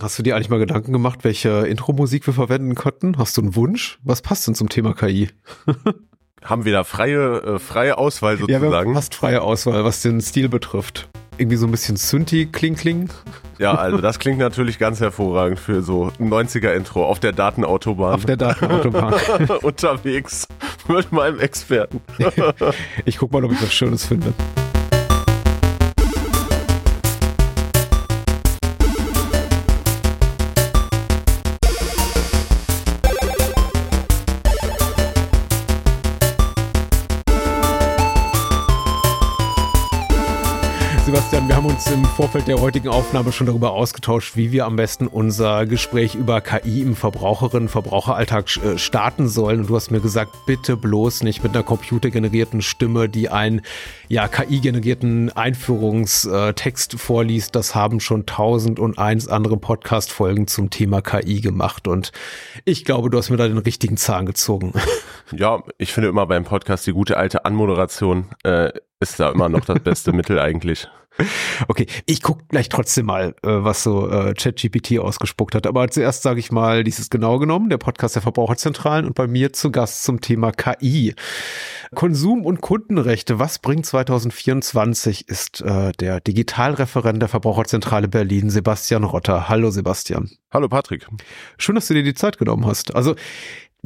Hast du dir eigentlich mal Gedanken gemacht, welche Intro-Musik wir verwenden könnten? Hast du einen Wunsch? Was passt denn zum Thema KI? Haben wir da freie, äh, freie Auswahl sozusagen? Ja, wir haben fast freie Auswahl, was den Stil betrifft. Irgendwie so ein bisschen Synthi-Kling-Kling. Ja, also das klingt natürlich ganz hervorragend für so ein 90er-Intro auf der Datenautobahn. Auf der Datenautobahn. Unterwegs mit meinem Experten. ich guck mal, ob ich was Schönes finde. Wir haben uns im Vorfeld der heutigen Aufnahme schon darüber ausgetauscht, wie wir am besten unser Gespräch über KI im Verbraucherinnen-Verbraucheralltag äh, starten sollen. Und du hast mir gesagt, bitte bloß nicht mit einer computergenerierten Stimme, die einen ja, KI-generierten Einführungstext vorliest. Das haben schon tausend und eins andere Podcast-Folgen zum Thema KI gemacht. Und ich glaube, du hast mir da den richtigen Zahn gezogen. Ja, ich finde immer beim Podcast die gute alte Anmoderation äh, ist da immer noch das beste Mittel eigentlich. Okay, ich gucke gleich trotzdem mal, äh, was so äh, ChatGPT ausgespuckt hat. Aber zuerst sage ich mal, dies ist genau genommen, der Podcast der Verbraucherzentralen und bei mir zu Gast zum Thema KI. Konsum- und Kundenrechte, was bringt 2024, ist äh, der Digitalreferent der Verbraucherzentrale Berlin, Sebastian Rotter. Hallo Sebastian. Hallo Patrick. Schön, dass du dir die Zeit genommen hast. Also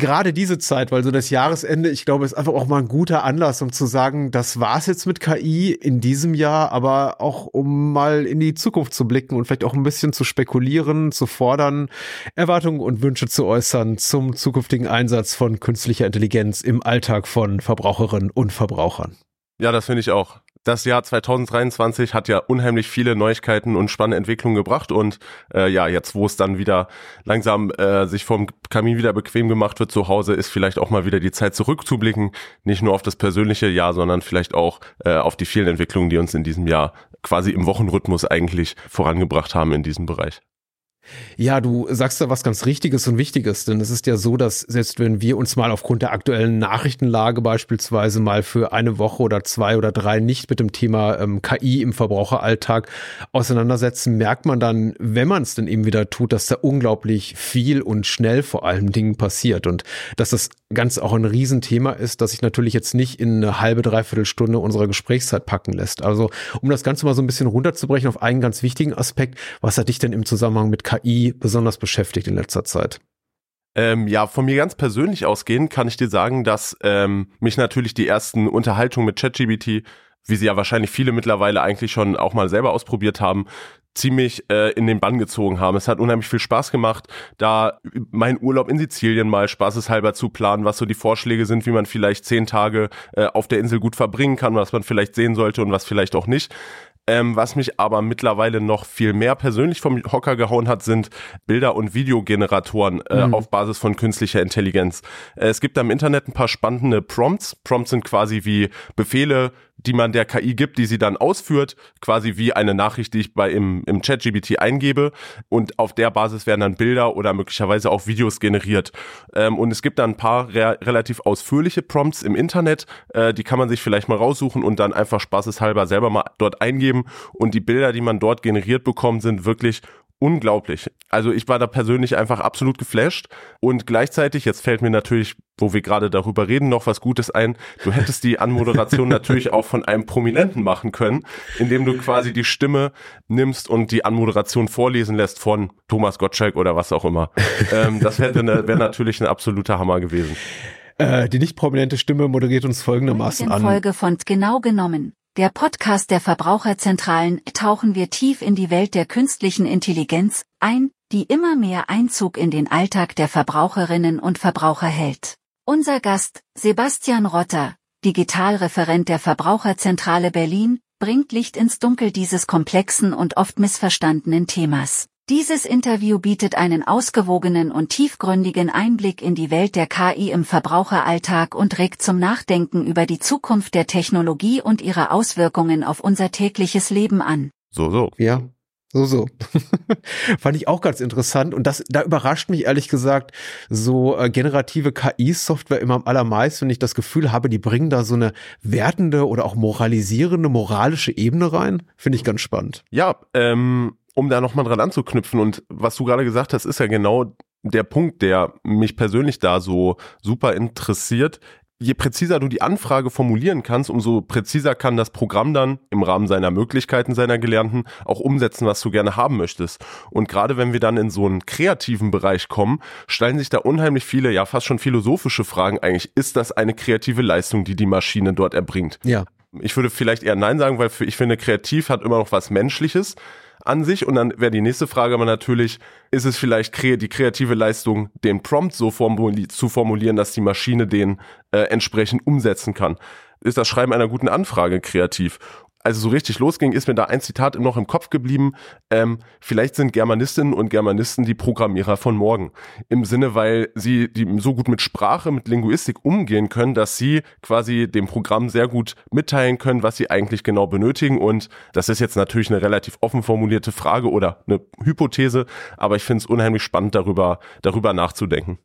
gerade diese Zeit, weil so das Jahresende, ich glaube, ist einfach auch mal ein guter Anlass, um zu sagen, das war's jetzt mit KI in diesem Jahr, aber auch um mal in die Zukunft zu blicken und vielleicht auch ein bisschen zu spekulieren, zu fordern, Erwartungen und Wünsche zu äußern zum zukünftigen Einsatz von künstlicher Intelligenz im Alltag von Verbraucherinnen und Verbrauchern. Ja, das finde ich auch das Jahr 2023 hat ja unheimlich viele Neuigkeiten und spannende Entwicklungen gebracht und äh, ja, jetzt wo es dann wieder langsam äh, sich vom Kamin wieder bequem gemacht wird zu Hause, ist vielleicht auch mal wieder die Zeit zurückzublicken, nicht nur auf das persönliche Jahr, sondern vielleicht auch äh, auf die vielen Entwicklungen, die uns in diesem Jahr quasi im Wochenrhythmus eigentlich vorangebracht haben in diesem Bereich. Ja, du sagst da was ganz Richtiges und Wichtiges, denn es ist ja so, dass selbst wenn wir uns mal aufgrund der aktuellen Nachrichtenlage beispielsweise mal für eine Woche oder zwei oder drei nicht mit dem Thema ähm, KI im Verbraucheralltag auseinandersetzen, merkt man dann, wenn man es denn eben wieder tut, dass da unglaublich viel und schnell vor allem Dingen passiert und dass das ganz auch ein Riesenthema ist, das sich natürlich jetzt nicht in eine halbe, dreiviertel Stunde unserer Gesprächszeit packen lässt. Also um das Ganze mal so ein bisschen runterzubrechen auf einen ganz wichtigen Aspekt, was hat dich denn im Zusammenhang mit KI besonders beschäftigt in letzter Zeit? Ähm, ja, von mir ganz persönlich ausgehend kann ich dir sagen, dass ähm, mich natürlich die ersten Unterhaltungen mit ChatGBT, wie sie ja wahrscheinlich viele mittlerweile eigentlich schon auch mal selber ausprobiert haben, ziemlich äh, in den Bann gezogen haben. Es hat unheimlich viel Spaß gemacht, da mein Urlaub in Sizilien mal spaßeshalber zu planen, was so die Vorschläge sind, wie man vielleicht zehn Tage äh, auf der Insel gut verbringen kann, was man vielleicht sehen sollte und was vielleicht auch nicht. Ähm, was mich aber mittlerweile noch viel mehr persönlich vom Hocker gehauen hat, sind Bilder- und Videogeneratoren äh, mhm. auf Basis von künstlicher Intelligenz. Äh, es gibt da im Internet ein paar spannende Prompts. Prompts sind quasi wie Befehle, die man der KI gibt, die sie dann ausführt, quasi wie eine Nachricht, die ich bei im, im Chat-GBT eingebe. Und auf der Basis werden dann Bilder oder möglicherweise auch Videos generiert. Ähm, und es gibt dann ein paar re relativ ausführliche Prompts im Internet, äh, die kann man sich vielleicht mal raussuchen und dann einfach spaßeshalber selber mal dort eingeben. Und die Bilder, die man dort generiert bekommt, sind wirklich unglaublich. Also ich war da persönlich einfach absolut geflasht und gleichzeitig, jetzt fällt mir natürlich, wo wir gerade darüber reden, noch was Gutes ein. Du hättest die Anmoderation natürlich auch von einem Prominenten machen können, indem du quasi die Stimme nimmst und die Anmoderation vorlesen lässt von Thomas Gottschalk oder was auch immer. Ähm, das hätte ne, wäre natürlich ein absoluter Hammer gewesen. Äh, die nicht prominente Stimme moderiert uns folgendermaßen an. Folge von Genau genommen. Der Podcast der Verbraucherzentralen tauchen wir tief in die Welt der künstlichen Intelligenz ein, die immer mehr Einzug in den Alltag der Verbraucherinnen und Verbraucher hält. Unser Gast, Sebastian Rotter, Digitalreferent der Verbraucherzentrale Berlin, bringt Licht ins Dunkel dieses komplexen und oft missverstandenen Themas. Dieses Interview bietet einen ausgewogenen und tiefgründigen Einblick in die Welt der KI im Verbraucheralltag und regt zum Nachdenken über die Zukunft der Technologie und ihre Auswirkungen auf unser tägliches Leben an. So, so. Ja, so, so. Fand ich auch ganz interessant. Und das, da überrascht mich ehrlich gesagt so äh, generative KI-Software immer am allermeisten, wenn ich das Gefühl habe, die bringen da so eine wertende oder auch moralisierende, moralische Ebene rein. Finde ich ganz spannend. Ja, ähm, um da nochmal dran anzuknüpfen und was du gerade gesagt hast, ist ja genau der Punkt, der mich persönlich da so super interessiert. Je präziser du die Anfrage formulieren kannst, umso präziser kann das Programm dann im Rahmen seiner Möglichkeiten, seiner Gelernten auch umsetzen, was du gerne haben möchtest. Und gerade wenn wir dann in so einen kreativen Bereich kommen, stellen sich da unheimlich viele, ja fast schon philosophische Fragen eigentlich. Ist das eine kreative Leistung, die die Maschine dort erbringt? Ja. Ich würde vielleicht eher Nein sagen, weil ich finde, kreativ hat immer noch was Menschliches an sich. Und dann wäre die nächste Frage aber natürlich, ist es vielleicht die kreative Leistung, den Prompt so formuli zu formulieren, dass die Maschine den äh, entsprechend umsetzen kann? Ist das Schreiben einer guten Anfrage kreativ? Also so richtig losging, ist mir da ein Zitat noch im Kopf geblieben. Ähm, vielleicht sind Germanistinnen und Germanisten die Programmierer von morgen. Im Sinne, weil sie die so gut mit Sprache, mit Linguistik umgehen können, dass sie quasi dem Programm sehr gut mitteilen können, was sie eigentlich genau benötigen. Und das ist jetzt natürlich eine relativ offen formulierte Frage oder eine Hypothese, aber ich finde es unheimlich spannend, darüber, darüber nachzudenken.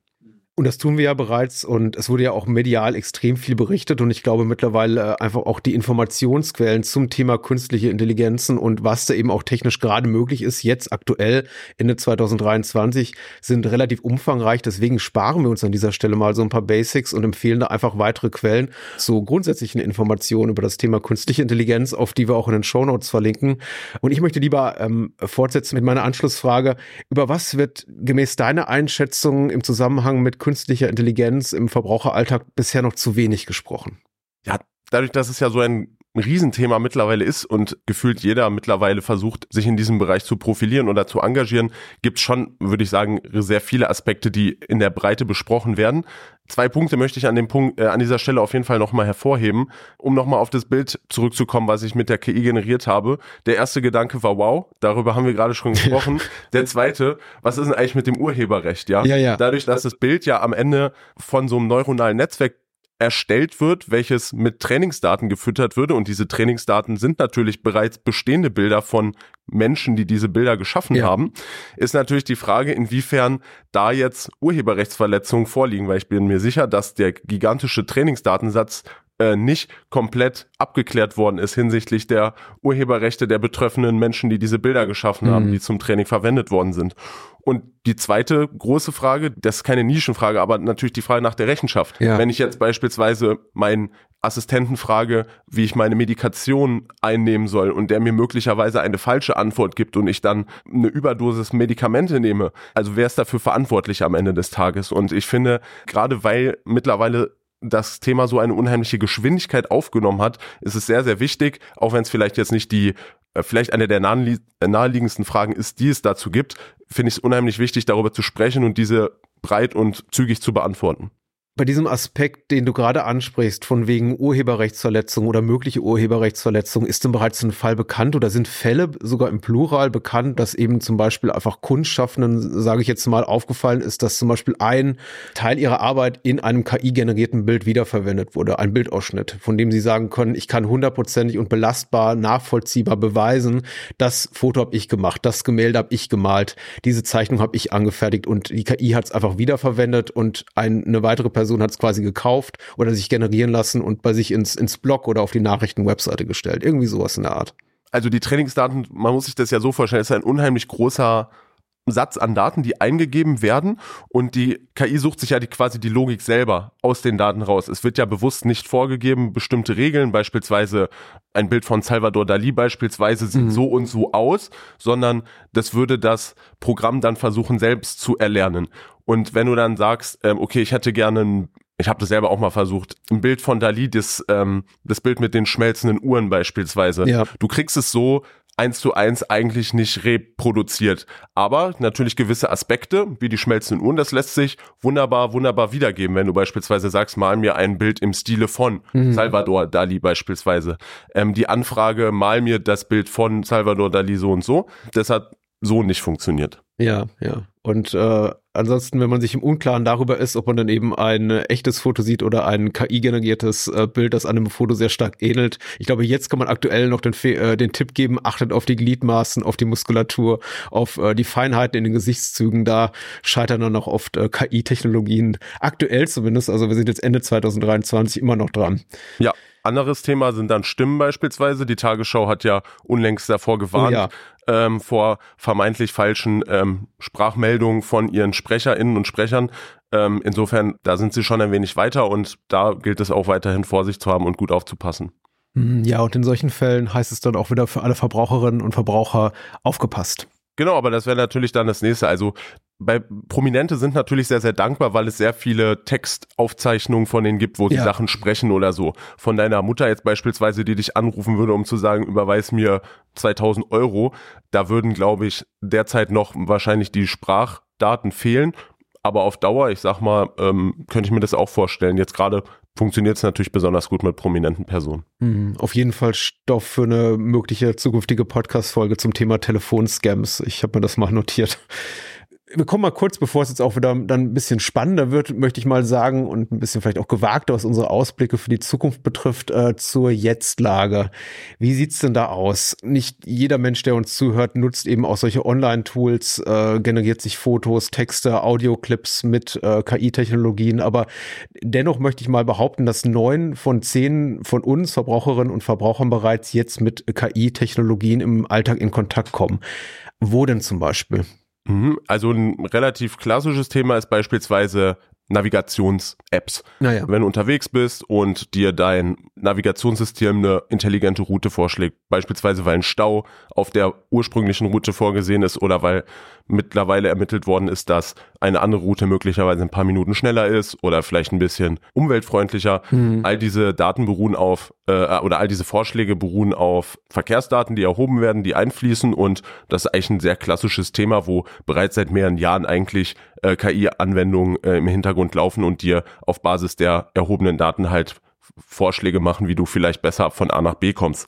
Und das tun wir ja bereits und es wurde ja auch medial extrem viel berichtet und ich glaube mittlerweile äh, einfach auch die Informationsquellen zum Thema künstliche Intelligenzen und was da eben auch technisch gerade möglich ist, jetzt aktuell Ende 2023, sind relativ umfangreich. Deswegen sparen wir uns an dieser Stelle mal so ein paar Basics und empfehlen da einfach weitere Quellen zu grundsätzlichen Informationen über das Thema künstliche Intelligenz, auf die wir auch in den Show Notes verlinken. Und ich möchte lieber ähm, fortsetzen mit meiner Anschlussfrage. Über was wird gemäß deiner Einschätzung im Zusammenhang mit künstlicher Intelligenz im Verbraucheralltag bisher noch zu wenig gesprochen. Ja, dadurch, dass es ja so ein Riesenthema mittlerweile ist und gefühlt jeder mittlerweile versucht, sich in diesem Bereich zu profilieren oder zu engagieren, gibt es schon, würde ich sagen, sehr viele Aspekte, die in der Breite besprochen werden. Zwei Punkte möchte ich an dem Punkt, äh, an dieser Stelle auf jeden Fall nochmal hervorheben, um nochmal auf das Bild zurückzukommen, was ich mit der KI generiert habe. Der erste Gedanke war wow, darüber haben wir gerade schon gesprochen. der zweite, was ist denn eigentlich mit dem Urheberrecht, ja? Ja, ja. Dadurch, dass das Bild ja am Ende von so einem neuronalen Netzwerk erstellt wird, welches mit Trainingsdaten gefüttert würde. Und diese Trainingsdaten sind natürlich bereits bestehende Bilder von Menschen, die diese Bilder geschaffen ja. haben. Ist natürlich die Frage, inwiefern da jetzt Urheberrechtsverletzungen vorliegen, weil ich bin mir sicher, dass der gigantische Trainingsdatensatz äh, nicht komplett abgeklärt worden ist hinsichtlich der Urheberrechte der betreffenden Menschen, die diese Bilder geschaffen mhm. haben, die zum Training verwendet worden sind. Und die zweite große Frage, das ist keine Nischenfrage, aber natürlich die Frage nach der Rechenschaft. Ja. Wenn ich jetzt beispielsweise meinen Assistenten frage, wie ich meine Medikation einnehmen soll und der mir möglicherweise eine falsche Antwort gibt und ich dann eine Überdosis Medikamente nehme, also wer ist dafür verantwortlich am Ende des Tages? Und ich finde, gerade weil mittlerweile das Thema so eine unheimliche Geschwindigkeit aufgenommen hat, ist es sehr, sehr wichtig, auch wenn es vielleicht jetzt nicht die, äh, vielleicht eine der naheliegendsten Fragen ist, die es dazu gibt, finde ich es unheimlich wichtig, darüber zu sprechen und diese breit und zügig zu beantworten bei diesem Aspekt, den du gerade ansprichst, von wegen Urheberrechtsverletzung oder mögliche Urheberrechtsverletzung, ist denn bereits ein Fall bekannt oder sind Fälle sogar im Plural bekannt, dass eben zum Beispiel einfach Kunstschaffenden, sage ich jetzt mal, aufgefallen ist, dass zum Beispiel ein Teil ihrer Arbeit in einem KI-generierten Bild wiederverwendet wurde, ein Bildausschnitt, von dem sie sagen können, ich kann hundertprozentig und belastbar, nachvollziehbar beweisen, das Foto habe ich gemacht, das Gemälde habe ich gemalt, diese Zeichnung habe ich angefertigt und die KI hat es einfach wiederverwendet und eine weitere Person Person hat es quasi gekauft oder sich generieren lassen und bei sich ins, ins Blog oder auf die Nachrichtenwebseite gestellt. Irgendwie sowas in der Art. Also die Trainingsdaten, man muss sich das ja so vorstellen, ist ein unheimlich großer Satz an Daten, die eingegeben werden und die KI sucht sich ja die, quasi die Logik selber aus den Daten raus. Es wird ja bewusst nicht vorgegeben, bestimmte Regeln, beispielsweise ein Bild von Salvador Dali beispielsweise sieht mhm. so und so aus, sondern das würde das Programm dann versuchen selbst zu erlernen. Und wenn du dann sagst, ähm, okay, ich hätte gerne ein ich habe das selber auch mal versucht, ein Bild von Dali, das, ähm, das Bild mit den schmelzenden Uhren beispielsweise. Ja. Du kriegst es so eins zu eins eigentlich nicht reproduziert. Aber natürlich gewisse Aspekte, wie die schmelzenden Uhren, das lässt sich wunderbar, wunderbar wiedergeben. Wenn du beispielsweise sagst, mal mir ein Bild im Stile von mhm. Salvador Dali beispielsweise. Ähm, die Anfrage, mal mir das Bild von Salvador Dali so und so. Das hat so nicht funktioniert. Ja, ja. Und äh, ansonsten, wenn man sich im Unklaren darüber ist, ob man dann eben ein echtes Foto sieht oder ein KI-generiertes äh, Bild, das einem Foto sehr stark ähnelt. Ich glaube, jetzt kann man aktuell noch den, äh, den Tipp geben, achtet auf die Gliedmaßen, auf die Muskulatur, auf äh, die Feinheiten in den Gesichtszügen. Da scheitern dann noch oft äh, KI-Technologien, aktuell zumindest. Also wir sind jetzt Ende 2023 immer noch dran. Ja. Anderes Thema sind dann Stimmen beispielsweise. Die Tagesschau hat ja unlängst davor gewarnt, oh ja ähm, vor vermeintlich falschen ähm, Sprachmeldungen von ihren SprecherInnen und Sprechern. Ähm, insofern, da sind sie schon ein wenig weiter und da gilt es auch weiterhin Vorsicht zu haben und gut aufzupassen. Hm, ja, und in solchen Fällen heißt es dann auch wieder für alle Verbraucherinnen und Verbraucher aufgepasst. Genau, aber das wäre natürlich dann das nächste. Also bei Prominente sind natürlich sehr, sehr dankbar, weil es sehr viele Textaufzeichnungen von denen gibt, wo sie ja. Sachen sprechen oder so. Von deiner Mutter jetzt beispielsweise, die dich anrufen würde, um zu sagen, überweis mir 2000 Euro. Da würden, glaube ich, derzeit noch wahrscheinlich die Sprachdaten fehlen. Aber auf Dauer, ich sag mal, ähm, könnte ich mir das auch vorstellen. Jetzt gerade funktioniert es natürlich besonders gut mit prominenten Personen. Mhm. Auf jeden Fall Stoff für eine mögliche zukünftige Podcast-Folge zum Thema Telefonscams. Ich habe mir das mal notiert wir kommen mal kurz, bevor es jetzt auch wieder dann ein bisschen spannender wird, möchte ich mal sagen, und ein bisschen vielleicht auch gewagter, was unsere Ausblicke für die Zukunft betrifft, äh, zur Jetztlage. Wie sieht's denn da aus? Nicht jeder Mensch, der uns zuhört, nutzt eben auch solche Online-Tools, äh, generiert sich Fotos, Texte, Audioclips mit äh, KI-Technologien, aber dennoch möchte ich mal behaupten, dass neun von zehn von uns, Verbraucherinnen und Verbrauchern, bereits jetzt mit KI-Technologien im Alltag in Kontakt kommen. Wo denn zum Beispiel? Mhm. Also ein relativ klassisches Thema ist beispielsweise Navigations-Apps. Naja. Wenn du unterwegs bist und dir dein Navigationssystem eine intelligente Route vorschlägt, beispielsweise weil ein Stau auf der ursprünglichen Route vorgesehen ist oder weil mittlerweile ermittelt worden ist, dass eine andere Route möglicherweise ein paar Minuten schneller ist oder vielleicht ein bisschen umweltfreundlicher. Mhm. All diese Daten beruhen auf äh, oder all diese Vorschläge beruhen auf Verkehrsdaten, die erhoben werden, die einfließen und das ist eigentlich ein sehr klassisches Thema, wo bereits seit mehreren Jahren eigentlich äh, KI-Anwendungen äh, im Hintergrund laufen und dir auf Basis der erhobenen Daten halt Vorschläge machen, wie du vielleicht besser von A nach B kommst.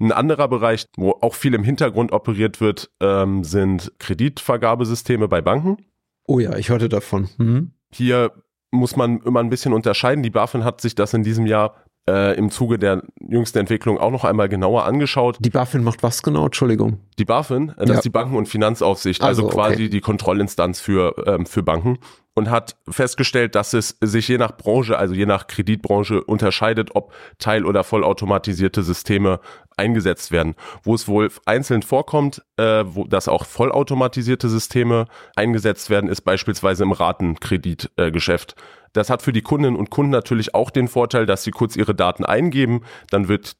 Ein anderer Bereich, wo auch viel im Hintergrund operiert wird, ähm, sind Kreditvergabesysteme bei Banken. Oh ja, ich hörte davon. Mhm. Hier muss man immer ein bisschen unterscheiden. Die BaFin hat sich das in diesem Jahr äh, im Zuge der jüngsten Entwicklung auch noch einmal genauer angeschaut. Die BaFin macht was genau? Entschuldigung. Die BaFin, äh, das ja. ist die Banken- und Finanzaufsicht, also, also quasi okay. die Kontrollinstanz für, ähm, für Banken und hat festgestellt, dass es sich je nach Branche, also je nach Kreditbranche unterscheidet, ob teil- oder vollautomatisierte Systeme eingesetzt werden. Wo es wohl einzeln vorkommt, äh, wo, dass auch vollautomatisierte Systeme eingesetzt werden, ist beispielsweise im Ratenkreditgeschäft. Äh, das hat für die Kundinnen und Kunden natürlich auch den Vorteil, dass sie kurz ihre Daten eingeben, dann wird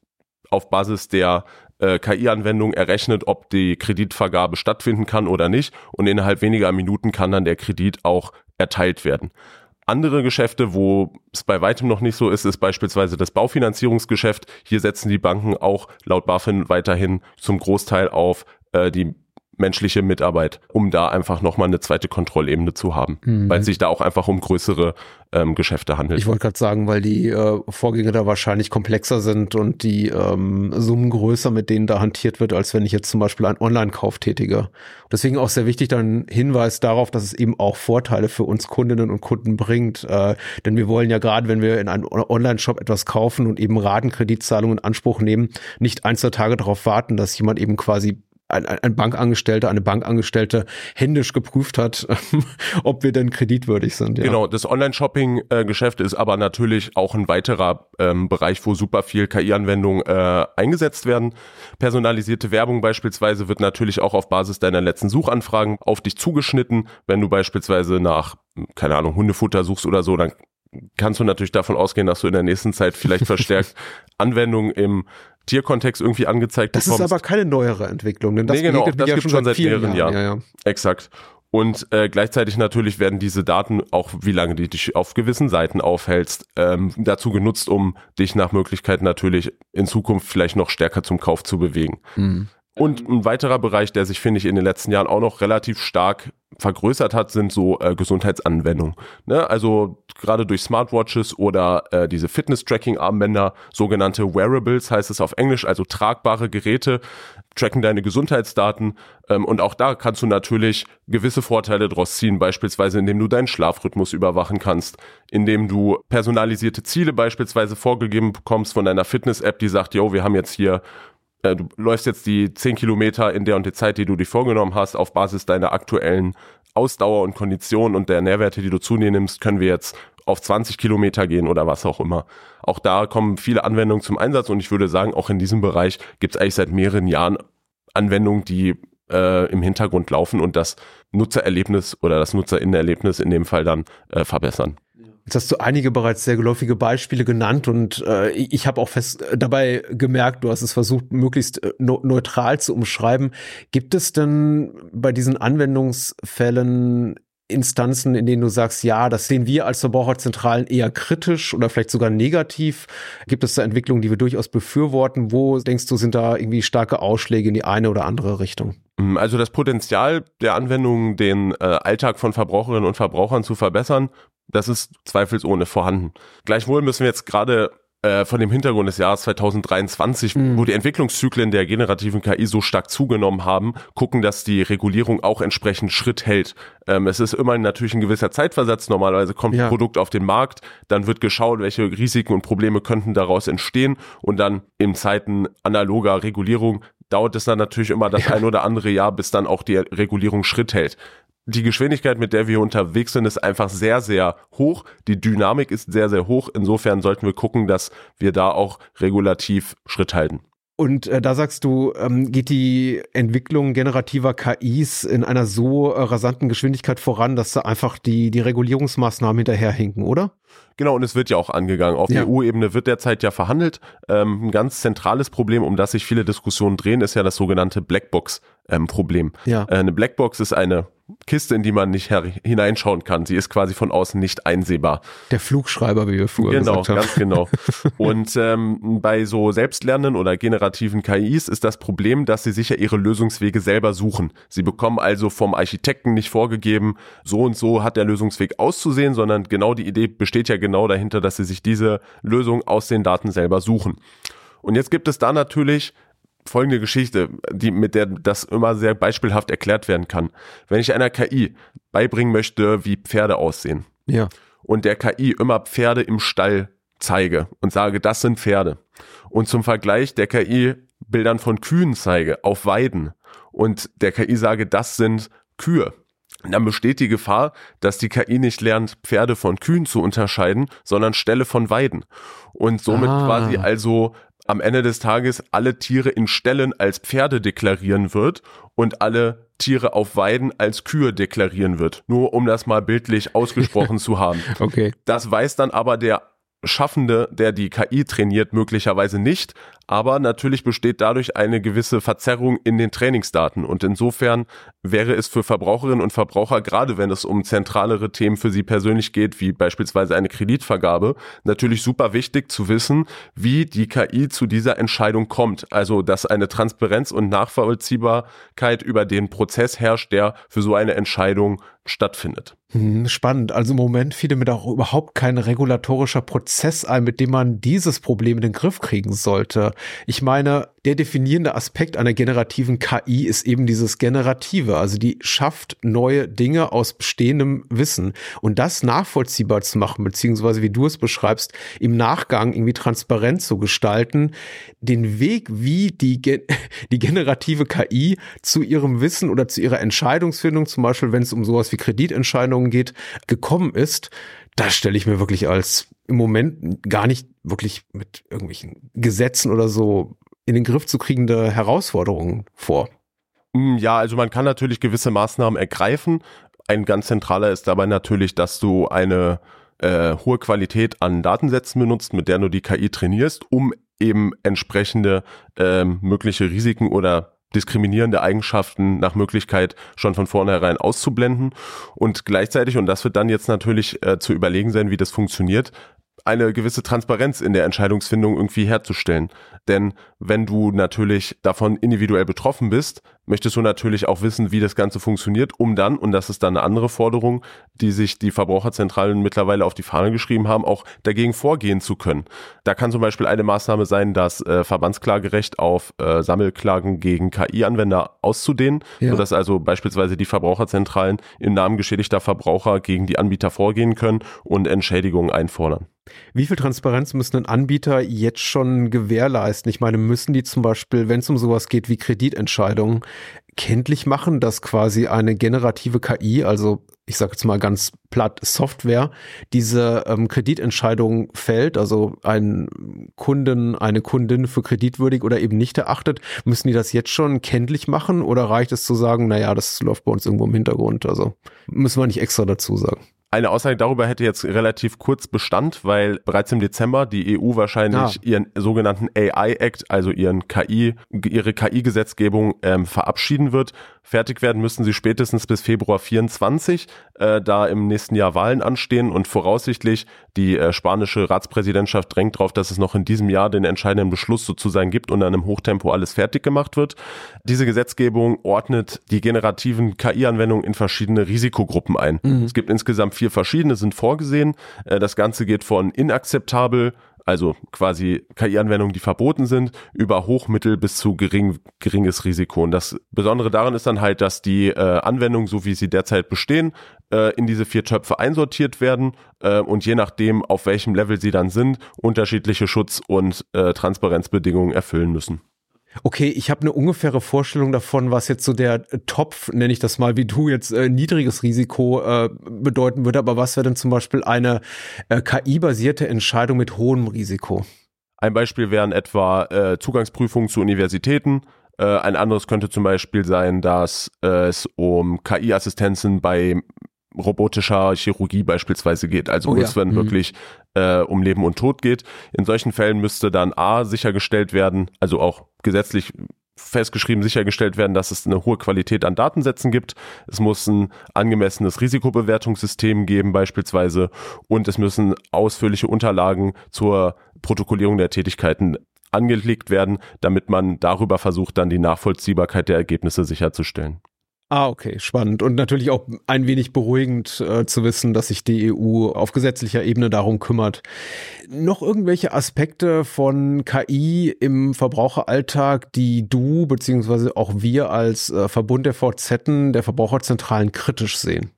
auf Basis der äh, KI-Anwendung errechnet, ob die Kreditvergabe stattfinden kann oder nicht und innerhalb weniger Minuten kann dann der Kredit auch erteilt werden. Andere Geschäfte, wo es bei weitem noch nicht so ist, ist beispielsweise das Baufinanzierungsgeschäft. Hier setzen die Banken auch laut BaFin weiterhin zum Großteil auf äh, die menschliche Mitarbeit, um da einfach nochmal eine zweite Kontrollebene zu haben, mhm. weil es sich da auch einfach um größere ähm, Geschäfte handelt. Ich wollte gerade sagen, weil die äh, Vorgänge da wahrscheinlich komplexer sind und die ähm, Summen größer, mit denen da hantiert wird, als wenn ich jetzt zum Beispiel einen Online-Kauf tätige. Deswegen auch sehr wichtig dann Hinweis darauf, dass es eben auch Vorteile für uns Kundinnen und Kunden bringt. Äh, denn wir wollen ja gerade, wenn wir in einem Online-Shop etwas kaufen und eben Ratenkreditzahlungen in Anspruch nehmen, nicht ein, zwei Tage darauf warten, dass jemand eben quasi ein, ein Bankangestellter, eine Bankangestellte händisch geprüft hat, ob wir denn kreditwürdig sind. Ja. Genau, das Online-Shopping-Geschäft ist aber natürlich auch ein weiterer ähm, Bereich, wo super viel KI-Anwendungen äh, eingesetzt werden. Personalisierte Werbung beispielsweise wird natürlich auch auf Basis deiner letzten Suchanfragen auf dich zugeschnitten. Wenn du beispielsweise nach, keine Ahnung, Hundefutter suchst oder so, dann kannst du natürlich davon ausgehen, dass du in der nächsten Zeit vielleicht verstärkt Anwendungen im Tierkontext irgendwie angezeigt das bekommst. Das ist aber keine neuere Entwicklung, denn das, nee, genau, das gibt schon seit mehreren Jahren. Jahren. Ja, ja. Exakt. Und äh, gleichzeitig natürlich werden diese Daten, auch wie lange du dich auf gewissen Seiten aufhältst, ähm, dazu genutzt, um dich nach Möglichkeit natürlich in Zukunft vielleicht noch stärker zum Kauf zu bewegen. Mhm. Und ein weiterer Bereich, der sich, finde ich, in den letzten Jahren auch noch relativ stark vergrößert hat, sind so äh, Gesundheitsanwendungen. Ne? Also gerade durch Smartwatches oder äh, diese Fitness-Tracking-Armbänder, sogenannte Wearables heißt es auf Englisch, also tragbare Geräte, tracken deine Gesundheitsdaten ähm, und auch da kannst du natürlich gewisse Vorteile draus ziehen, beispielsweise indem du deinen Schlafrhythmus überwachen kannst, indem du personalisierte Ziele beispielsweise vorgegeben bekommst von deiner Fitness-App, die sagt, yo, wir haben jetzt hier äh, du läufst jetzt die 10 Kilometer in der und der Zeit, die du dir vorgenommen hast, auf Basis deiner aktuellen Ausdauer und Kondition und der Nährwerte, die du zu dir nimmst, können wir jetzt auf 20 Kilometer gehen oder was auch immer. Auch da kommen viele Anwendungen zum Einsatz und ich würde sagen, auch in diesem Bereich gibt es eigentlich seit mehreren Jahren Anwendungen, die äh, im Hintergrund laufen und das Nutzererlebnis oder das Nutzerinnenerlebnis in dem Fall dann äh, verbessern. Jetzt hast du einige bereits sehr geläufige Beispiele genannt und äh, ich habe auch fest äh, dabei gemerkt, du hast es versucht, möglichst äh, neutral zu umschreiben. Gibt es denn bei diesen Anwendungsfällen Instanzen, in denen du sagst, ja, das sehen wir als Verbraucherzentralen eher kritisch oder vielleicht sogar negativ? Gibt es da Entwicklungen, die wir durchaus befürworten? Wo denkst du, sind da irgendwie starke Ausschläge in die eine oder andere Richtung? Mm, also das Potenzial der Anwendung, den äh, Alltag von Verbraucherinnen und Verbrauchern zu verbessern, das ist zweifelsohne vorhanden. Gleichwohl müssen wir jetzt gerade äh, von dem Hintergrund des Jahres 2023, mhm. wo die Entwicklungszyklen der generativen KI so stark zugenommen haben, gucken, dass die Regulierung auch entsprechend Schritt hält. Ähm, es ist immer natürlich ein gewisser Zeitversatz. Normalerweise kommt ja. ein Produkt auf den Markt, dann wird geschaut, welche Risiken und Probleme könnten daraus entstehen und dann in Zeiten analoger Regulierung dauert es dann natürlich immer das ja. ein oder andere Jahr, bis dann auch die Regulierung Schritt hält die Geschwindigkeit, mit der wir unterwegs sind, ist einfach sehr, sehr hoch. Die Dynamik ist sehr, sehr hoch. Insofern sollten wir gucken, dass wir da auch regulativ Schritt halten. Und äh, da sagst du, ähm, geht die Entwicklung generativer KIs in einer so äh, rasanten Geschwindigkeit voran, dass da einfach die, die Regulierungsmaßnahmen hinterherhinken, oder? Genau, und es wird ja auch angegangen. Auf ja. EU-Ebene wird derzeit ja verhandelt. Ähm, ein ganz zentrales Problem, um das sich viele Diskussionen drehen, ist ja das sogenannte Blackbox-Problem. Ähm, ja. Äh, eine Blackbox ist eine Kiste, in die man nicht hineinschauen kann. Sie ist quasi von außen nicht einsehbar. Der Flugschreiber, wie wir früher genau, gesagt haben. Ganz genau. Und ähm, bei so selbstlernenden oder generativen KIs ist das Problem, dass sie sich ja ihre Lösungswege selber suchen. Sie bekommen also vom Architekten nicht vorgegeben, so und so hat der Lösungsweg auszusehen, sondern genau die Idee besteht ja genau dahinter, dass sie sich diese Lösung aus den Daten selber suchen. Und jetzt gibt es da natürlich folgende Geschichte, die, mit der das immer sehr beispielhaft erklärt werden kann. Wenn ich einer KI beibringen möchte, wie Pferde aussehen. Ja. Und der KI immer Pferde im Stall zeige und sage, das sind Pferde. Und zum Vergleich der KI Bildern von Kühen zeige auf Weiden und der KI sage, das sind Kühe. Dann besteht die Gefahr, dass die KI nicht lernt, Pferde von Kühen zu unterscheiden, sondern Ställe von Weiden. Und somit ah. quasi also am Ende des Tages alle Tiere in Ställen als Pferde deklarieren wird und alle Tiere auf Weiden als Kühe deklarieren wird. Nur um das mal bildlich ausgesprochen zu haben. Okay. Das weiß dann aber der Schaffende, der die KI trainiert, möglicherweise nicht. Aber natürlich besteht dadurch eine gewisse Verzerrung in den Trainingsdaten. Und insofern wäre es für Verbraucherinnen und Verbraucher, gerade wenn es um zentralere Themen für sie persönlich geht, wie beispielsweise eine Kreditvergabe, natürlich super wichtig zu wissen, wie die KI zu dieser Entscheidung kommt. Also, dass eine Transparenz und Nachvollziehbarkeit über den Prozess herrscht, der für so eine Entscheidung stattfindet. Hm, spannend. Also im Moment fiel mir auch überhaupt kein regulatorischer Prozess ein, mit dem man dieses Problem in den Griff kriegen sollte. Ich meine, der definierende Aspekt einer generativen KI ist eben dieses Generative. Also die schafft neue Dinge aus bestehendem Wissen. Und das nachvollziehbar zu machen, beziehungsweise wie du es beschreibst, im Nachgang irgendwie transparent zu gestalten, den Weg, wie die, die generative KI zu ihrem Wissen oder zu ihrer Entscheidungsfindung, zum Beispiel wenn es um sowas wie Kreditentscheidungen geht, gekommen ist, das stelle ich mir wirklich als im Moment gar nicht wirklich mit irgendwelchen Gesetzen oder so in den Griff zu kriegende Herausforderungen vor. Mm, ja, also man kann natürlich gewisse Maßnahmen ergreifen. Ein ganz zentraler ist dabei natürlich, dass du eine äh, hohe Qualität an Datensätzen benutzt, mit der du die KI trainierst, um eben entsprechende äh, mögliche Risiken oder diskriminierende Eigenschaften nach Möglichkeit schon von vornherein auszublenden und gleichzeitig, und das wird dann jetzt natürlich äh, zu überlegen sein, wie das funktioniert, eine gewisse Transparenz in der Entscheidungsfindung irgendwie herzustellen. Denn wenn du natürlich davon individuell betroffen bist, möchtest du natürlich auch wissen, wie das Ganze funktioniert, um dann, und das ist dann eine andere Forderung, die sich die Verbraucherzentralen mittlerweile auf die Fahne geschrieben haben, auch dagegen vorgehen zu können. Da kann zum Beispiel eine Maßnahme sein, das äh, Verbandsklagerecht auf äh, Sammelklagen gegen KI-Anwender auszudehnen, ja. sodass also beispielsweise die Verbraucherzentralen im Namen geschädigter Verbraucher gegen die Anbieter vorgehen können und Entschädigungen einfordern. Wie viel Transparenz müssen ein Anbieter jetzt schon gewährleisten? Ich meine, müssen die zum Beispiel, wenn es um sowas geht wie Kreditentscheidungen, kenntlich machen, dass quasi eine generative KI, also ich sage jetzt mal ganz platt Software, diese ähm, Kreditentscheidung fällt, also ein Kunden, eine Kundin für kreditwürdig oder eben nicht erachtet, müssen die das jetzt schon kenntlich machen oder reicht es zu sagen, naja, das läuft bei uns irgendwo im Hintergrund, also müssen wir nicht extra dazu sagen. Eine Aussage darüber hätte jetzt relativ kurz Bestand, weil bereits im Dezember die EU wahrscheinlich ah. ihren sogenannten AI Act, also ihren KI, ihre KI-Gesetzgebung ähm, verabschieden wird. Fertig werden müssen sie spätestens bis Februar 24, äh, da im nächsten Jahr Wahlen anstehen und voraussichtlich die äh, spanische Ratspräsidentschaft drängt darauf, dass es noch in diesem Jahr den entscheidenden Beschluss sozusagen gibt und dann im Hochtempo alles fertig gemacht wird. Diese Gesetzgebung ordnet die generativen KI-Anwendungen in verschiedene Risikogruppen ein. Mhm. Es gibt insgesamt vier verschiedene, sind vorgesehen. Äh, das Ganze geht von inakzeptabel also quasi KI-Anwendungen, die verboten sind, über Hochmittel bis zu gering, geringes Risiko. Und das Besondere daran ist dann halt, dass die äh, Anwendungen, so wie sie derzeit bestehen, äh, in diese vier Töpfe einsortiert werden äh, und je nachdem, auf welchem Level sie dann sind, unterschiedliche Schutz- und äh, Transparenzbedingungen erfüllen müssen. Okay, ich habe eine ungefähre Vorstellung davon, was jetzt so der Topf, nenne ich das mal, wie du jetzt äh, niedriges Risiko äh, bedeuten würde. Aber was wäre denn zum Beispiel eine äh, KI-basierte Entscheidung mit hohem Risiko? Ein Beispiel wären etwa äh, Zugangsprüfungen zu Universitäten. Äh, ein anderes könnte zum Beispiel sein, dass äh, es um KI-Assistenzen bei robotischer Chirurgie beispielsweise geht, also oh, ja. es dann mhm. wirklich äh, um Leben und Tod geht. In solchen Fällen müsste dann A sichergestellt werden, also auch gesetzlich festgeschrieben sichergestellt werden, dass es eine hohe Qualität an Datensätzen gibt. Es muss ein angemessenes Risikobewertungssystem geben beispielsweise und es müssen ausführliche Unterlagen zur Protokollierung der Tätigkeiten angelegt werden, damit man darüber versucht, dann die Nachvollziehbarkeit der Ergebnisse sicherzustellen. Ah, okay, spannend. Und natürlich auch ein wenig beruhigend äh, zu wissen, dass sich die EU auf gesetzlicher Ebene darum kümmert. Noch irgendwelche Aspekte von KI im Verbraucheralltag, die du beziehungsweise auch wir als äh, Verbund der VZ, der Verbraucherzentralen kritisch sehen?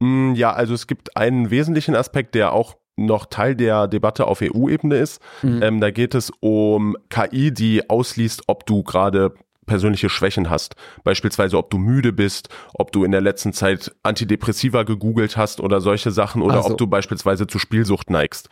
Mm, ja, also es gibt einen wesentlichen Aspekt, der auch noch Teil der Debatte auf EU-Ebene ist. Mhm. Ähm, da geht es um KI, die ausliest, ob du gerade persönliche Schwächen hast. Beispielsweise, ob du müde bist, ob du in der letzten Zeit Antidepressiva gegoogelt hast oder solche Sachen oder also. ob du beispielsweise zu Spielsucht neigst.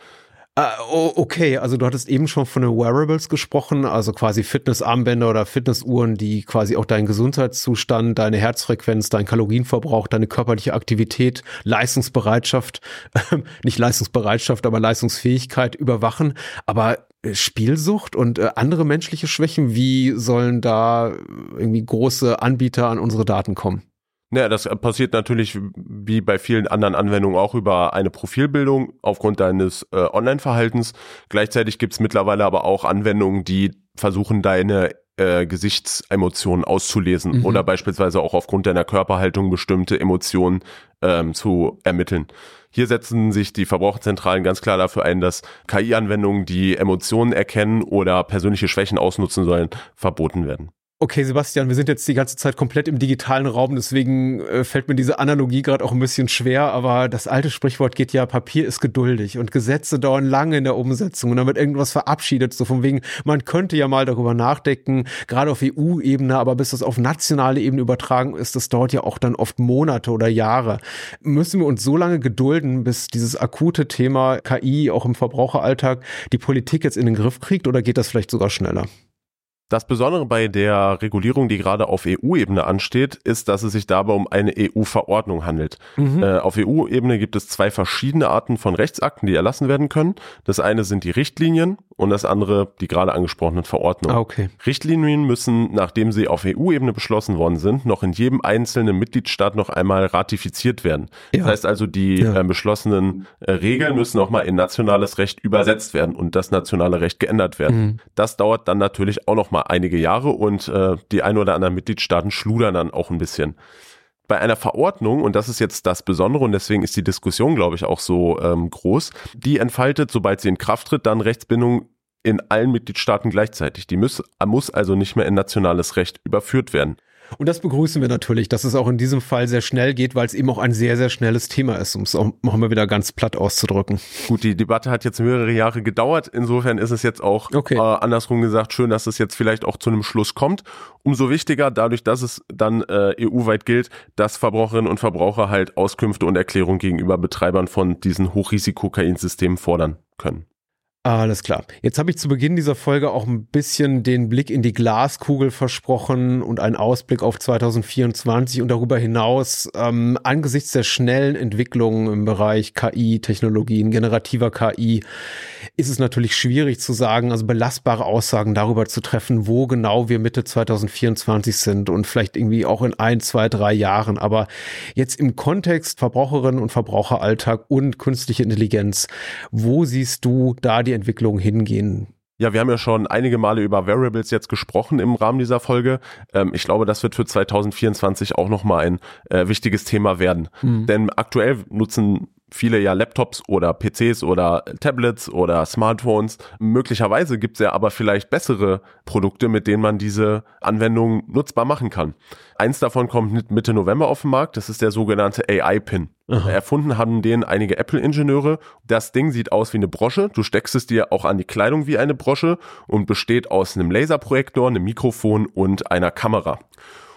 Uh, okay, also du hattest eben schon von den Wearables gesprochen, also quasi Fitnessarmbänder oder Fitnessuhren, die quasi auch deinen Gesundheitszustand, deine Herzfrequenz, deinen Kalorienverbrauch, deine körperliche Aktivität, Leistungsbereitschaft, nicht Leistungsbereitschaft, aber Leistungsfähigkeit überwachen. Aber Spielsucht und äh, andere menschliche Schwächen, wie sollen da irgendwie große Anbieter an unsere Daten kommen? Naja, das passiert natürlich wie bei vielen anderen Anwendungen auch über eine Profilbildung aufgrund deines äh, Online-Verhaltens. Gleichzeitig gibt es mittlerweile aber auch Anwendungen, die versuchen, deine äh, Gesichtsemotionen auszulesen mhm. oder beispielsweise auch aufgrund deiner Körperhaltung bestimmte Emotionen ähm, zu ermitteln. Hier setzen sich die Verbraucherzentralen ganz klar dafür ein, dass KI-Anwendungen, die Emotionen erkennen oder persönliche Schwächen ausnutzen sollen, verboten werden. Okay, Sebastian, wir sind jetzt die ganze Zeit komplett im digitalen Raum, deswegen äh, fällt mir diese Analogie gerade auch ein bisschen schwer, aber das alte Sprichwort geht ja, Papier ist geduldig und Gesetze dauern lange in der Umsetzung und dann wird irgendwas verabschiedet, so von wegen, man könnte ja mal darüber nachdenken, gerade auf EU-Ebene, aber bis das auf nationale Ebene übertragen ist, das dauert ja auch dann oft Monate oder Jahre. Müssen wir uns so lange gedulden, bis dieses akute Thema KI auch im Verbraucheralltag die Politik jetzt in den Griff kriegt oder geht das vielleicht sogar schneller? Das Besondere bei der Regulierung, die gerade auf EU-Ebene ansteht, ist, dass es sich dabei um eine EU-Verordnung handelt. Mhm. Äh, auf EU-Ebene gibt es zwei verschiedene Arten von Rechtsakten, die erlassen werden können. Das eine sind die Richtlinien und das andere die gerade angesprochenen Verordnungen. Ah, okay. Richtlinien müssen, nachdem sie auf EU-Ebene beschlossen worden sind, noch in jedem einzelnen Mitgliedstaat noch einmal ratifiziert werden. Ja. Das heißt also, die ja. äh, beschlossenen äh, Regeln müssen noch mal in nationales Recht übersetzt werden und das nationale Recht geändert werden. Mhm. Das dauert dann natürlich auch noch mal einige Jahre und äh, die ein oder anderen Mitgliedstaaten schludern dann auch ein bisschen. Bei einer Verordnung, und das ist jetzt das Besondere und deswegen ist die Diskussion, glaube ich, auch so ähm, groß, die entfaltet, sobald sie in Kraft tritt, dann Rechtsbindung in allen Mitgliedstaaten gleichzeitig. Die muss, muss also nicht mehr in nationales Recht überführt werden. Und das begrüßen wir natürlich, dass es auch in diesem Fall sehr schnell geht, weil es eben auch ein sehr, sehr schnelles Thema ist, um es auch mal wieder ganz platt auszudrücken. Gut, die Debatte hat jetzt mehrere Jahre gedauert. Insofern ist es jetzt auch okay. äh, andersrum gesagt schön, dass es jetzt vielleicht auch zu einem Schluss kommt. Umso wichtiger, dadurch, dass es dann äh, EU-weit gilt, dass Verbraucherinnen und Verbraucher halt Auskünfte und Erklärungen gegenüber Betreibern von diesen Hochrisiko-KI-Systemen fordern können. Alles klar. Jetzt habe ich zu Beginn dieser Folge auch ein bisschen den Blick in die Glaskugel versprochen und einen Ausblick auf 2024 und darüber hinaus ähm, angesichts der schnellen Entwicklungen im Bereich KI-Technologien, generativer KI, ist es natürlich schwierig zu sagen, also belastbare Aussagen darüber zu treffen, wo genau wir Mitte 2024 sind und vielleicht irgendwie auch in ein, zwei, drei Jahren. Aber jetzt im Kontext Verbraucherinnen und Verbraucheralltag und künstliche Intelligenz, wo siehst du da die Entwicklung hingehen? Ja, wir haben ja schon einige Male über Variables jetzt gesprochen im Rahmen dieser Folge. Ähm, ich glaube, das wird für 2024 auch nochmal ein äh, wichtiges Thema werden. Mhm. Denn aktuell nutzen viele ja Laptops oder PCs oder Tablets oder Smartphones. Möglicherweise gibt es ja aber vielleicht bessere Produkte, mit denen man diese Anwendung nutzbar machen kann. Eins davon kommt Mitte November auf den Markt, das ist der sogenannte AI-Pin. Erfunden haben den einige Apple-Ingenieure. Das Ding sieht aus wie eine Brosche. Du steckst es dir auch an die Kleidung wie eine Brosche und besteht aus einem Laserprojektor, einem Mikrofon und einer Kamera.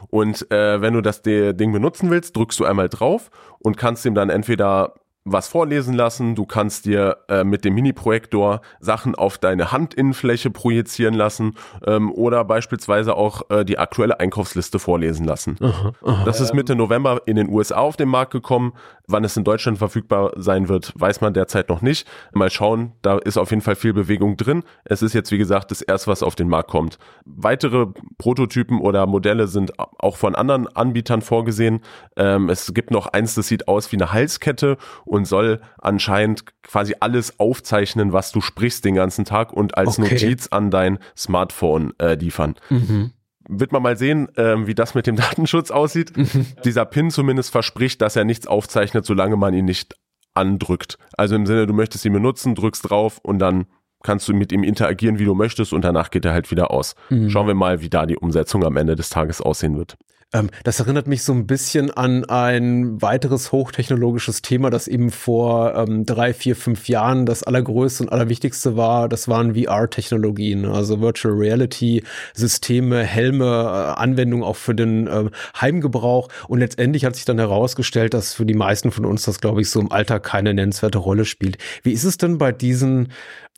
Und äh, wenn du das Ding benutzen willst, drückst du einmal drauf und kannst ihm dann entweder was vorlesen lassen, du kannst dir äh, mit dem Mini-Projektor Sachen auf deine Handinnenfläche projizieren lassen ähm, oder beispielsweise auch äh, die aktuelle Einkaufsliste vorlesen lassen. Aha, aha, das ist Mitte November in den USA auf den Markt gekommen. Wann es in Deutschland verfügbar sein wird, weiß man derzeit noch nicht. Mal schauen, da ist auf jeden Fall viel Bewegung drin. Es ist jetzt, wie gesagt, das erste, was auf den Markt kommt. Weitere Prototypen oder Modelle sind auch von anderen Anbietern vorgesehen. Ähm, es gibt noch eins, das sieht aus wie eine Halskette und soll anscheinend quasi alles aufzeichnen, was du sprichst den ganzen Tag und als okay. Notiz an dein Smartphone äh, liefern. Mhm wird man mal sehen, äh, wie das mit dem Datenschutz aussieht. Mhm. Dieser Pin zumindest verspricht, dass er nichts aufzeichnet, solange man ihn nicht andrückt. Also im Sinne, du möchtest ihn benutzen, drückst drauf und dann kannst du mit ihm interagieren, wie du möchtest und danach geht er halt wieder aus. Mhm. Schauen wir mal, wie da die Umsetzung am Ende des Tages aussehen wird. Ähm, das erinnert mich so ein bisschen an ein weiteres hochtechnologisches Thema, das eben vor ähm, drei, vier, fünf Jahren das allergrößte und allerwichtigste war. Das waren VR-Technologien, also Virtual Reality Systeme, Helme, äh, Anwendungen auch für den äh, Heimgebrauch. Und letztendlich hat sich dann herausgestellt, dass für die meisten von uns das, glaube ich, so im Alltag keine nennenswerte Rolle spielt. Wie ist es denn bei diesen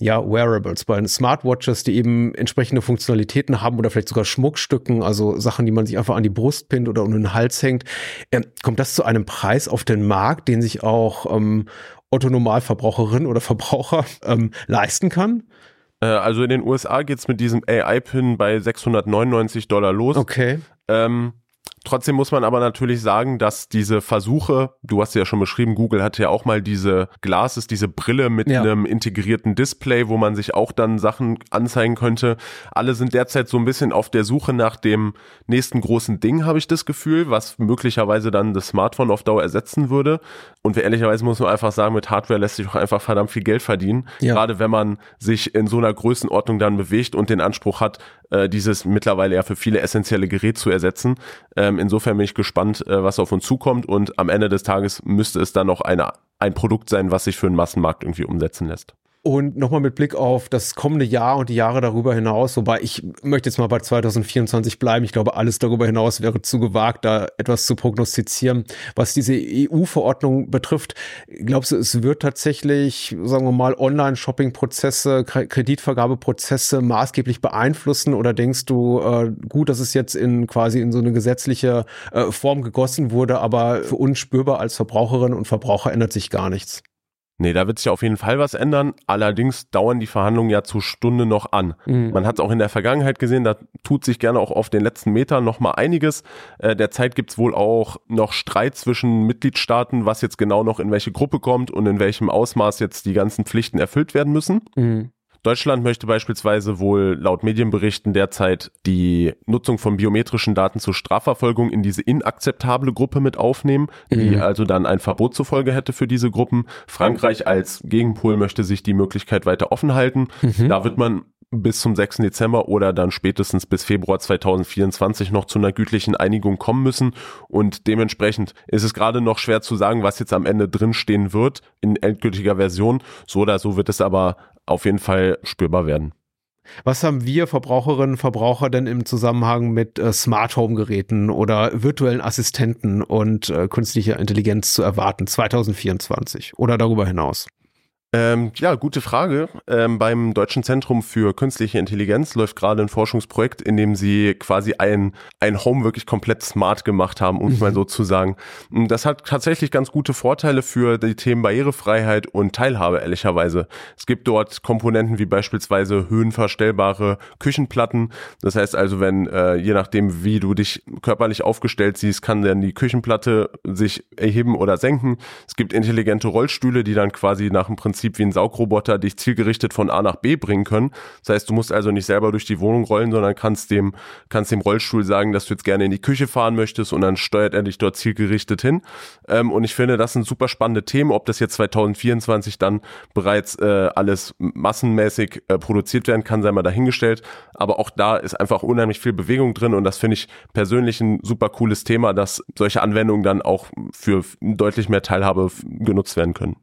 ja, Wearables, bei Smartwatches, die eben entsprechende Funktionalitäten haben oder vielleicht sogar Schmuckstücken, also Sachen, die man sich einfach an die Brust pinnt oder um den Hals hängt. Ähm, kommt das zu einem Preis auf den Markt, den sich auch ähm, Otto Normalverbraucherin oder Verbraucher ähm, leisten kann? Äh, also in den USA geht's mit diesem AI-Pin bei 699 Dollar los. Okay. Ähm, Trotzdem muss man aber natürlich sagen, dass diese Versuche, du hast ja schon beschrieben, Google hatte ja auch mal diese Glasses, diese Brille mit ja. einem integrierten Display, wo man sich auch dann Sachen anzeigen könnte. Alle sind derzeit so ein bisschen auf der Suche nach dem nächsten großen Ding, habe ich das Gefühl, was möglicherweise dann das Smartphone auf Dauer ersetzen würde. Und ehrlicherweise muss man einfach sagen, mit Hardware lässt sich auch einfach verdammt viel Geld verdienen. Ja. Gerade wenn man sich in so einer Größenordnung dann bewegt und den Anspruch hat, äh, dieses mittlerweile ja für viele essentielle Gerät zu ersetzen. Ähm, insofern bin ich gespannt, äh, was auf uns zukommt und am Ende des Tages müsste es dann noch eine, ein Produkt sein, was sich für einen Massenmarkt irgendwie umsetzen lässt. Und nochmal mit Blick auf das kommende Jahr und die Jahre darüber hinaus, wobei ich möchte jetzt mal bei 2024 bleiben. Ich glaube, alles darüber hinaus wäre zu gewagt, da etwas zu prognostizieren. Was diese EU-Verordnung betrifft, glaubst du, es wird tatsächlich, sagen wir mal, Online-Shopping-Prozesse, Kreditvergabeprozesse maßgeblich beeinflussen? Oder denkst du, äh, gut, dass es jetzt in quasi in so eine gesetzliche äh, Form gegossen wurde, aber für uns spürbar als Verbraucherinnen und Verbraucher ändert sich gar nichts? Nee, da wird sich auf jeden Fall was ändern. Allerdings dauern die Verhandlungen ja zur Stunde noch an. Mhm. Man hat es auch in der Vergangenheit gesehen, da tut sich gerne auch auf den letzten Metern noch mal einiges. Äh, derzeit gibt's wohl auch noch Streit zwischen Mitgliedstaaten, was jetzt genau noch in welche Gruppe kommt und in welchem Ausmaß jetzt die ganzen Pflichten erfüllt werden müssen. Mhm. Deutschland möchte beispielsweise wohl laut Medienberichten derzeit die Nutzung von biometrischen Daten zur Strafverfolgung in diese inakzeptable Gruppe mit aufnehmen, die mhm. also dann ein Verbot zur Folge hätte für diese Gruppen. Frankreich als Gegenpol möchte sich die Möglichkeit weiter offen halten. Mhm. Da wird man bis zum 6. Dezember oder dann spätestens bis Februar 2024 noch zu einer gütlichen Einigung kommen müssen. Und dementsprechend ist es gerade noch schwer zu sagen, was jetzt am Ende drinstehen wird in endgültiger Version. So oder so wird es aber auf jeden Fall spürbar werden. Was haben wir Verbraucherinnen und Verbraucher denn im Zusammenhang mit äh, Smart Home Geräten oder virtuellen Assistenten und äh, künstlicher Intelligenz zu erwarten 2024 oder darüber hinaus? Ähm, ja, gute Frage. Ähm, beim Deutschen Zentrum für Künstliche Intelligenz läuft gerade ein Forschungsprojekt, in dem sie quasi ein, ein Home wirklich komplett smart gemacht haben, um es mal mhm. so zu sagen. Das hat tatsächlich ganz gute Vorteile für die Themen Barrierefreiheit und Teilhabe, ehrlicherweise. Es gibt dort Komponenten wie beispielsweise höhenverstellbare Küchenplatten. Das heißt also, wenn, äh, je nachdem, wie du dich körperlich aufgestellt siehst, kann dann die Küchenplatte sich erheben oder senken. Es gibt intelligente Rollstühle, die dann quasi nach dem Prinzip Prinzip wie ein Saugroboter dich zielgerichtet von A nach B bringen können. Das heißt, du musst also nicht selber durch die Wohnung rollen, sondern kannst dem, kannst dem Rollstuhl sagen, dass du jetzt gerne in die Küche fahren möchtest und dann steuert er dich dort zielgerichtet hin. Ähm, und ich finde, das sind super spannende Themen. Ob das jetzt 2024 dann bereits äh, alles massenmäßig äh, produziert werden kann, sei mal dahingestellt. Aber auch da ist einfach unheimlich viel Bewegung drin und das finde ich persönlich ein super cooles Thema, dass solche Anwendungen dann auch für deutlich mehr Teilhabe genutzt werden können.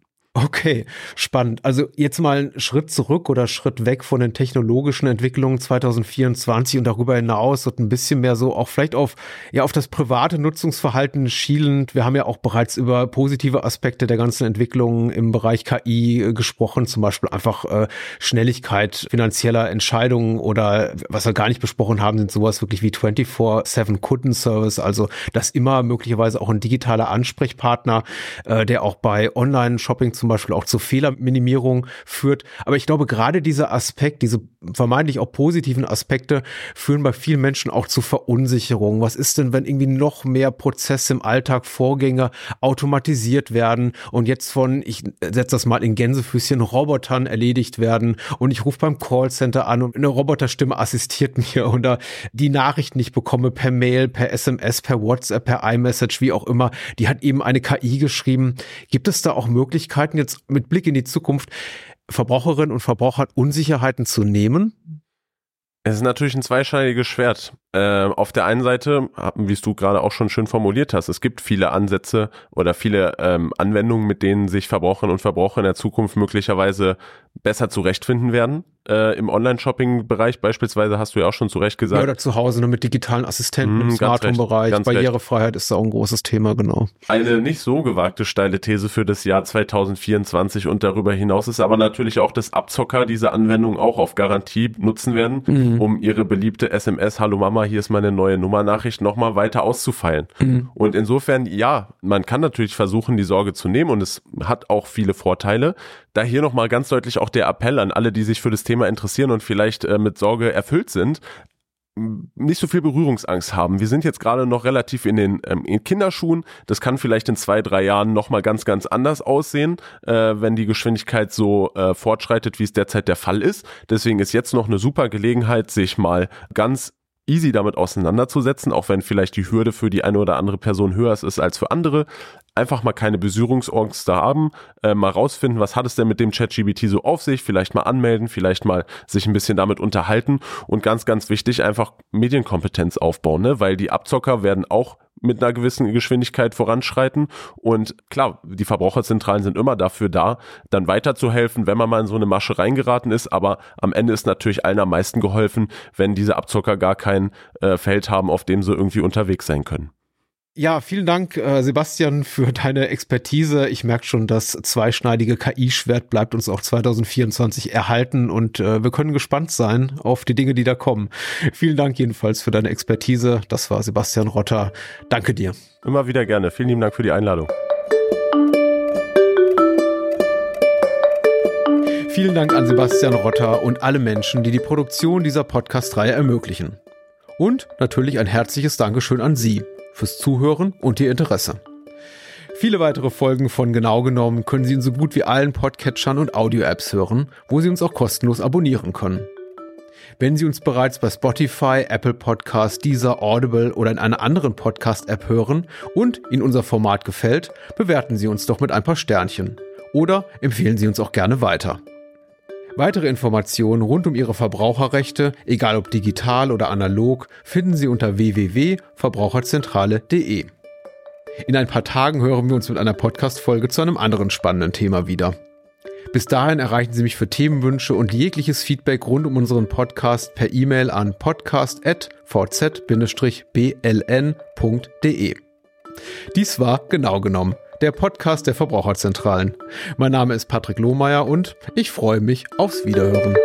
Okay, spannend. Also jetzt mal einen Schritt zurück oder Schritt weg von den technologischen Entwicklungen 2024 und darüber hinaus und ein bisschen mehr so auch vielleicht auf, ja, auf das private Nutzungsverhalten schielend. Wir haben ja auch bereits über positive Aspekte der ganzen Entwicklungen im Bereich KI äh, gesprochen, zum Beispiel einfach äh, Schnelligkeit finanzieller Entscheidungen oder was wir gar nicht besprochen haben, sind sowas wirklich wie 24-7 Kundenservice, also dass immer möglicherweise auch ein digitaler Ansprechpartner, äh, der auch bei Online-Shopping zum zum Beispiel auch zur Fehlerminimierung führt. Aber ich glaube, gerade dieser Aspekt, diese vermeintlich auch positiven Aspekte führen bei vielen Menschen auch zu Verunsicherung. Was ist denn, wenn irgendwie noch mehr Prozesse im Alltag, Vorgänge automatisiert werden und jetzt von, ich setze das mal in Gänsefüßchen, Robotern erledigt werden und ich rufe beim Callcenter an und eine Roboterstimme assistiert mir die Nachrichten, die ich bekomme per Mail, per SMS, per WhatsApp, per iMessage, wie auch immer, die hat eben eine KI geschrieben. Gibt es da auch Möglichkeiten, Möglichkeiten jetzt mit Blick in die Zukunft Verbraucherinnen und Verbrauchern Unsicherheiten zu nehmen? Es ist natürlich ein zweischneidiges Schwert. Äh, auf der einen Seite, wie es du gerade auch schon schön formuliert hast, es gibt viele Ansätze oder viele ähm, Anwendungen, mit denen sich Verbraucherinnen und Verbraucher in der Zukunft möglicherweise besser zurechtfinden werden äh, im Online-Shopping-Bereich beispielsweise, hast du ja auch schon zu Recht gesagt. Ja, oder zu Hause nur mit digitalen Assistenten mm, im Smart Home-Bereich. Barrierefreiheit recht. ist da auch ein großes Thema, genau. Eine nicht so gewagte steile These für das Jahr 2024 und darüber hinaus ist aber natürlich auch, dass Abzocker diese Anwendung auch auf Garantie nutzen werden, mhm. um ihre beliebte SMS Hallo Mama, hier ist meine neue Nummernachricht nochmal weiter auszufeilen. Mhm. Und insofern, ja, man kann natürlich versuchen, die Sorge zu nehmen und es hat auch viele Vorteile. Da hier nochmal ganz deutlich auch der Appell an alle, die sich für das Thema Thema interessieren und vielleicht äh, mit Sorge erfüllt sind, nicht so viel Berührungsangst haben. Wir sind jetzt gerade noch relativ in den ähm, in Kinderschuhen. Das kann vielleicht in zwei, drei Jahren nochmal ganz, ganz anders aussehen, äh, wenn die Geschwindigkeit so äh, fortschreitet, wie es derzeit der Fall ist. Deswegen ist jetzt noch eine super Gelegenheit, sich mal ganz easy damit auseinanderzusetzen, auch wenn vielleicht die Hürde für die eine oder andere Person höher ist als für andere. Einfach mal keine Berührungsangst da haben, äh, mal rausfinden, was hat es denn mit dem ChatGBT so auf sich, vielleicht mal anmelden, vielleicht mal sich ein bisschen damit unterhalten und ganz, ganz wichtig, einfach Medienkompetenz aufbauen, ne? weil die Abzocker werden auch mit einer gewissen Geschwindigkeit voranschreiten. Und klar, die Verbraucherzentralen sind immer dafür da, dann weiterzuhelfen, wenn man mal in so eine Masche reingeraten ist. Aber am Ende ist natürlich allen am meisten geholfen, wenn diese Abzocker gar kein äh, Feld haben, auf dem sie irgendwie unterwegs sein können. Ja, vielen Dank, äh, Sebastian, für deine Expertise. Ich merke schon, das zweischneidige KI-Schwert bleibt uns auch 2024 erhalten und äh, wir können gespannt sein auf die Dinge, die da kommen. Vielen Dank jedenfalls für deine Expertise. Das war Sebastian Rotter. Danke dir. Immer wieder gerne. Vielen lieben Dank für die Einladung. Vielen Dank an Sebastian Rotter und alle Menschen, die die Produktion dieser Podcast-Reihe ermöglichen. Und natürlich ein herzliches Dankeschön an Sie fürs Zuhören und Ihr Interesse. Viele weitere Folgen von Genau genommen können Sie in so gut wie allen Podcatchern und Audio-Apps hören, wo Sie uns auch kostenlos abonnieren können. Wenn Sie uns bereits bei Spotify, Apple Podcast, Deezer, Audible oder in einer anderen Podcast-App hören und Ihnen unser Format gefällt, bewerten Sie uns doch mit ein paar Sternchen. Oder empfehlen Sie uns auch gerne weiter. Weitere Informationen rund um Ihre Verbraucherrechte, egal ob digital oder analog, finden Sie unter www.verbraucherzentrale.de. In ein paar Tagen hören wir uns mit einer Podcast-Folge zu einem anderen spannenden Thema wieder. Bis dahin erreichen Sie mich für Themenwünsche und jegliches Feedback rund um unseren Podcast per E-Mail an podcast.vz-bln.de. Dies war genau genommen der Podcast der Verbraucherzentralen. Mein Name ist Patrick Lohmeier und ich freue mich aufs Wiederhören.